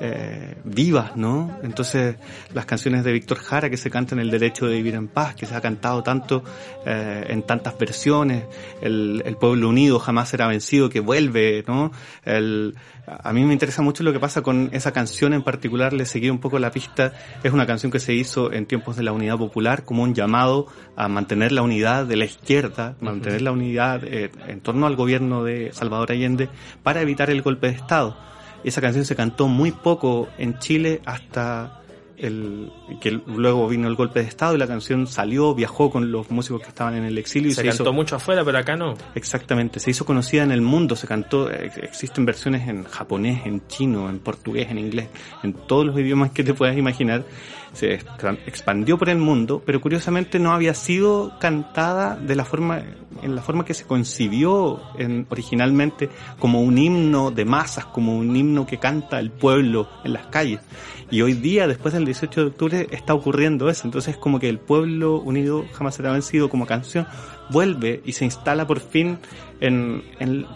eh, vivas, ¿no? Entonces, las canciones de Víctor Jara que se cantan El derecho de vivir en paz, que se ha cantado tanto eh, en tantas versiones, el, el, pueblo unido jamás será vencido, que vuelve, ¿no? El, a mí me interesa mucho lo que pasa con esa canción en particular, le seguí un poco la pista, es una canción que se hizo en tiempos de la unidad popular como un llamado a mantener la unidad de la izquierda, mantener la unidad eh, en torno al gobierno de Salvador Allende para evitar el golpe de Estado esa canción se cantó muy poco en Chile hasta el que luego vino el golpe de estado y la canción salió, viajó con los músicos que estaban en el exilio. Se, y se cantó hizo, mucho afuera, pero acá no. Exactamente, se hizo conocida en el mundo, se cantó, existen versiones en japonés, en chino, en portugués, en inglés, en todos los idiomas que te puedas imaginar. Se expandió por el mundo, pero curiosamente no había sido cantada de la forma, en la forma que se concibió en, originalmente como un himno de masas, como un himno que canta el pueblo en las calles. Y hoy día, después del 18 de octubre, está ocurriendo eso. Entonces, como que el pueblo unido jamás será vencido como canción vuelve y se instala por fin en, en,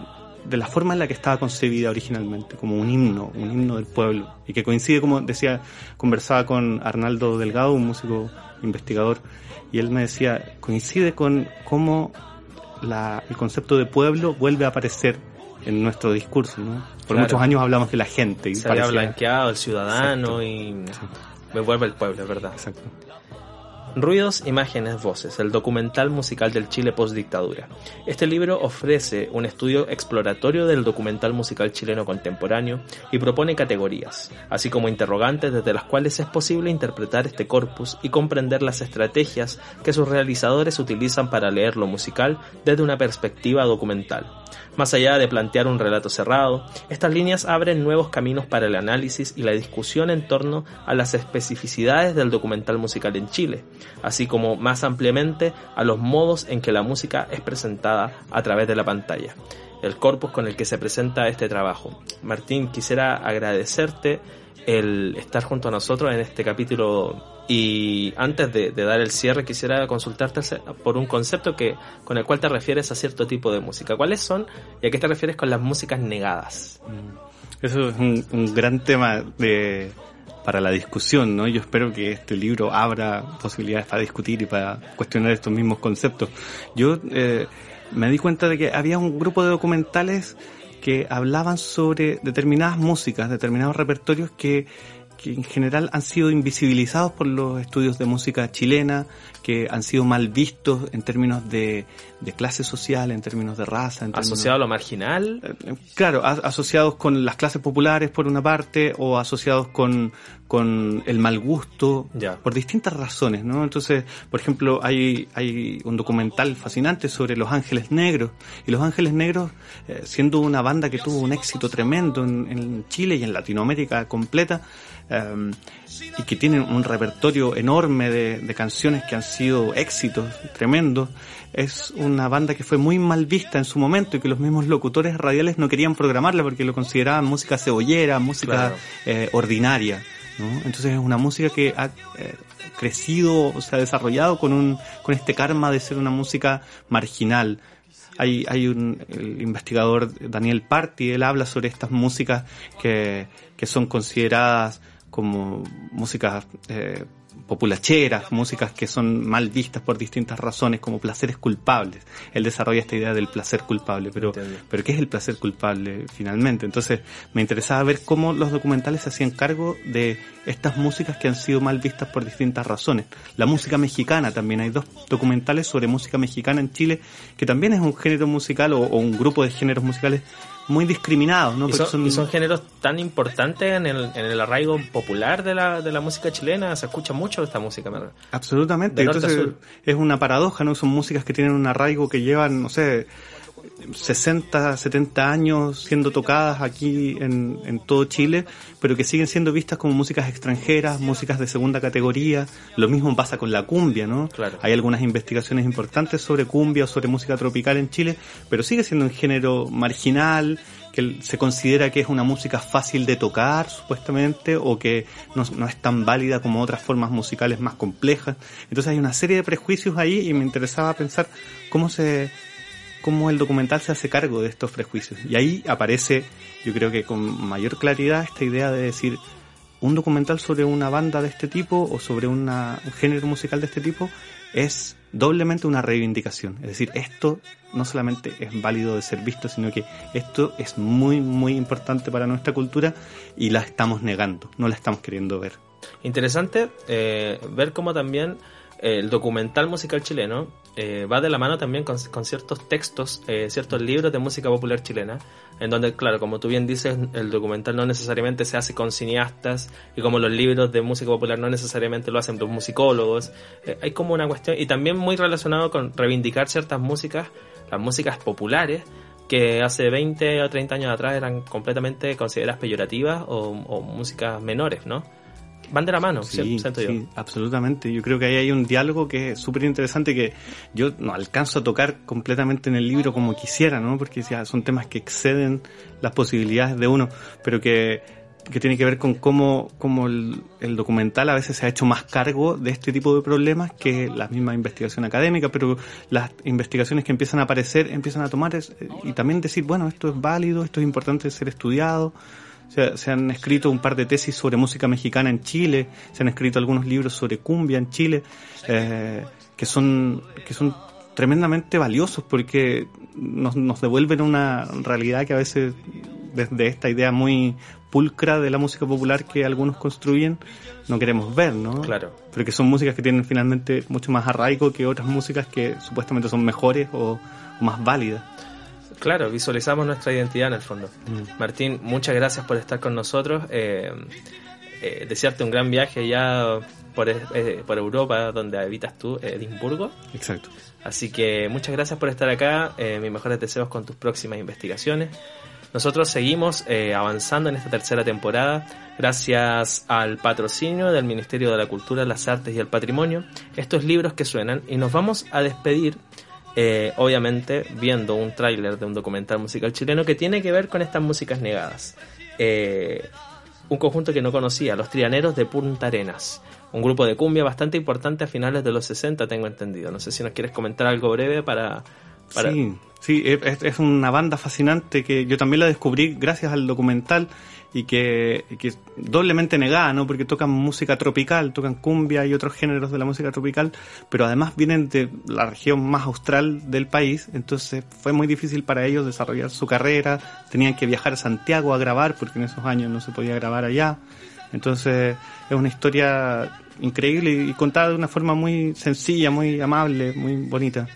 de la forma en la que estaba concebida originalmente, como un himno, un himno del pueblo. Y que coincide, como decía, conversaba con Arnaldo Delgado, un músico investigador, y él me decía, coincide con cómo la, el concepto de pueblo vuelve a aparecer en nuestro discurso, ¿no? Por Claro. muchos años hablamos de la gente. Y Se había parecía- blanqueado el ciudadano y me vuelve el pueblo, es verdad. Ruidos, imágenes, voces, el documental musical del Chile post-dictadura. Este libro ofrece un estudio exploratorio del documental musical chileno contemporáneo y propone categorías, así como interrogantes desde las cuales es posible interpretar este corpus y comprender las estrategias que sus realizadores utilizan para leer lo musical desde una perspectiva documental. Más allá de plantear un relato cerrado, estas líneas abren nuevos caminos para el análisis y la discusión en torno a las especificidades del documental musical en Chile, así como más ampliamente a los modos en que la música es presentada a través de la pantalla, el corpus con el que se presenta este trabajo. Martín, quisiera agradecerte el estar junto a nosotros en este capítulo y antes de, de dar el cierre quisiera consultarte por un concepto que con el cual te refieres a cierto tipo de música. ¿Cuáles son y a qué te refieres con las músicas negadas? Eso es un, un gran tema de, para la discusión, ¿no? Yo espero que este libro abra posibilidades para discutir y para cuestionar estos mismos conceptos. Yo eh, me di cuenta de que había un grupo de documentales que hablaban sobre determinadas músicas, determinados repertorios que, que en general han sido invisibilizados por los estudios de música chilena, que han sido mal vistos en términos de, de clase social, en términos de raza. En términos- ¿Asociado a lo marginal? Claro, a- asociados con las clases populares por una parte o asociados con, con el mal gusto por distintas razones, ¿no? Entonces, por ejemplo, hay, hay un documental fascinante sobre Los Ángeles Negros y Los Ángeles Negros, eh, siendo una banda que tuvo un éxito tremendo en, en Chile y en Latinoamérica completa, eh, y que tienen un repertorio enorme de, de canciones que han sido éxitos tremendos, es una banda que fue muy mal vista en su momento y que los mismos locutores radiales no querían programarla porque lo consideraban música cebollera, música Claro. eh, ordinaria. ¿no? Entonces es una música que ha eh, crecido, o se ha desarrollado con, un, con este karma de ser una música marginal. Hay, hay un el investigador Daniel Parti, él habla sobre estas músicas que, que son consideradas como músicas eh, populacheras, músicas que son mal vistas por distintas razones como placeres culpables. Él desarrolla esta idea del placer culpable, pero, pero ¿qué es el placer culpable finalmente? Entonces me interesaba ver cómo los documentales se hacían cargo de estas músicas que han sido mal vistas por distintas razones. La música mexicana también, hay dos documentales sobre música mexicana en Chile, que también es un género musical o, o un grupo de géneros musicales muy discriminados, ¿no? ¿Y son, y son géneros tan importantes en el, en el arraigo popular de la, de la música chilena? Se escucha mucho esta música. me- Absolutamente. Entonces es una paradoja, ¿no? Son músicas que tienen un arraigo que llevan, no sé, 60, 70 años siendo tocadas aquí en, en todo Chile, pero que siguen siendo vistas como músicas extranjeras, músicas de segunda categoría. Lo mismo pasa con la cumbia, ¿no? Claro. Hay algunas investigaciones importantes sobre cumbia o sobre música tropical en Chile, pero sigue siendo un género marginal que se considera que es una música fácil de tocar, supuestamente, o que no, no, es tan válida como otras formas musicales más complejas. Entonces hay una serie de prejuicios ahí y me interesaba pensar cómo se cómo el documental se hace cargo de estos prejuicios. Y ahí aparece, yo creo que con mayor claridad, esta idea de decir, un documental sobre una banda de este tipo o sobre un género musical de este tipo es doblemente una reivindicación. Es decir, esto no solamente es válido de ser visto, sino que esto es muy, muy importante para nuestra cultura y la estamos negando, no la estamos queriendo ver. Interesante eh, ver cómo también el documental musical chileno eh, va de la mano también con, ciertos textos, eh, ciertos libros de música popular chilena, en donde, claro, como tú bien dices, el documental no necesariamente se hace con cineastas y como los libros de música popular no necesariamente lo hacen los musicólogos. Eh, hay como una cuestión, y también muy relacionado con reivindicar ciertas músicas, las músicas populares, que hace 20 o 30 años atrás eran completamente consideradas peyorativas o, o músicas menores, ¿no? Van de la mano, sí, siento yo. Sí, absolutamente. Yo creo que ahí hay un diálogo que es súper interesante que yo no alcanzo a tocar completamente en el libro como quisiera, ¿no? Porque ya son temas que exceden las posibilidades de uno, pero que, que tiene que ver con cómo, cómo el, el, documental a veces se ha hecho más cargo de este tipo de problemas que la misma investigación académica, pero las investigaciones que empiezan a aparecer empiezan a tomar es, y también decir, bueno, esto es válido, esto es importante ser estudiado se, se, han escrito un par de tesis sobre música mexicana en Chile, se han escrito algunos libros sobre cumbia en Chile, eh, que son, que son tremendamente valiosos porque nos, nos devuelven una realidad que a veces desde esta idea muy pulcra de la música popular que algunos construyen no queremos ver, ¿no? Claro. Pero que son músicas que tienen finalmente mucho más arraigo que otras músicas que supuestamente son mejores o, o más válidas. Claro, visualizamos nuestra identidad en el fondo. Mm. Martín, muchas gracias por estar con nosotros. Eh, eh, desearte un gran viaje ya por, eh, por Europa, donde habitas tú, Edimburgo. Exacto. Así que muchas gracias por estar acá. Mis mejores deseos con tus próximas investigaciones. Nosotros seguimos eh, avanzando en esta tercera temporada gracias al patrocinio del Ministerio de la Cultura, las Artes y el Patrimonio. Estos libros que suenan y nos vamos a despedir eh, obviamente viendo un tráiler de un documental musical chileno que tiene que ver con estas músicas negadas. Eh, un conjunto que no conocía, los Trianeros de Punta Arenas, un grupo de cumbia bastante importante a finales de los 60, tengo entendido. No sé si nos quieres comentar algo breve para... para... Sí, sí, es, es una banda fascinante que yo también la descubrí gracias al documental y que, que es doblemente negada, ¿no? Porque tocan música tropical, tocan cumbia y otros géneros de la música tropical, pero además vienen de la región más austral del país, entonces fue muy difícil para ellos desarrollar su carrera, tenían que viajar a Santiago a grabar, porque en esos años no se podía grabar allá. Entonces es una historia increíble y contada de una forma muy sencilla, muy amable, muy bonita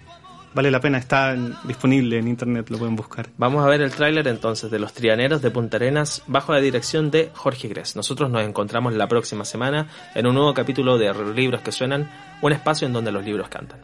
vale la pena, está disponible en internet, lo pueden buscar. Vamos a ver el tráiler entonces de Los Trianeros de Punta Arenas bajo la dirección de Jorge Gres. Nosotros nos encontramos la próxima semana en un nuevo capítulo de Libros que Suenan, un espacio en donde los libros cantan.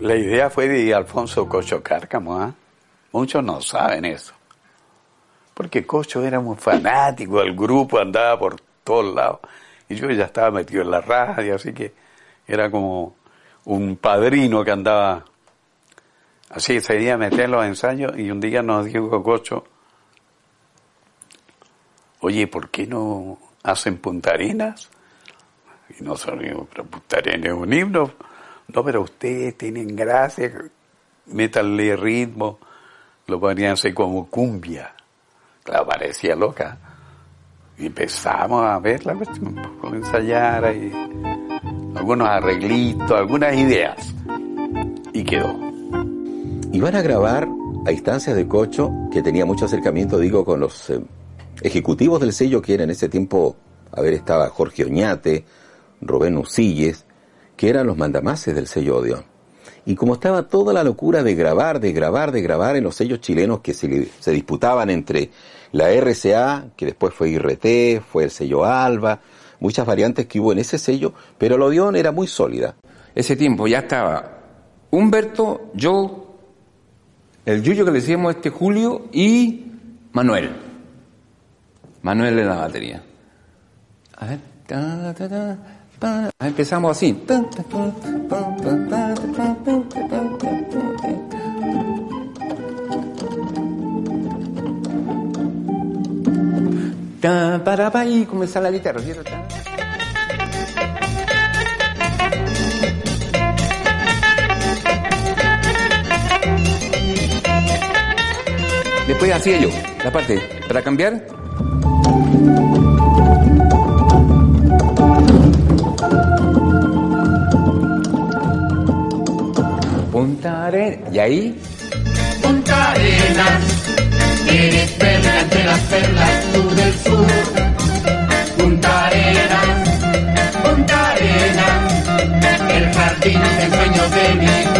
La idea fue de Alfonso Cocho Cárcamo, ¿eh? Muchos no saben eso. Porque Cocho era muy fanático del grupo, andaba por todos lados. Y yo ya estaba metido en la radio, así que era como un padrino que andaba así, se iba a meter en los ensayos y un día nos dijo Cocho, oye, ¿por qué no hacen puntarinas? Y nosotros dijimos, pero puntarinas es un himno no, pero ustedes tienen gracia, métanle ritmo, lo ponían así como cumbia. Claro, parecía loca. Y empezamos a ver la cuestión, a ensayar ahí, algunos arreglitos, algunas ideas. Y quedó. Y van a grabar a instancias de Cocho, que tenía mucho acercamiento, digo, con los eh, ejecutivos del sello, que en ese tiempo, a ver, estaba Jorge Oñate, Rubén Usilles, que eran los mandamases del sello Odeón. Y como estaba toda la locura de grabar, de grabar, de grabar en los sellos chilenos que se, se disputaban entre la RCA, que después fue IRT, fue el sello Alba, muchas variantes que hubo en ese sello, pero el Odeón era muy sólida. Ese tiempo ya estaba Humberto, yo, el Yuyo que le decíamos este Julio y Manuel. Manuel en la batería. A ver. ta, ta, ta. Empezamos así. Para y comenzar la guitarra. Después hacía yo la parte para cambiar Punta Arenas. Y ahí. Punta Arenas, eres perla entre las perlas, tú del sur. Punta Arenas, Punta Arenas, el jardín de sueños de mi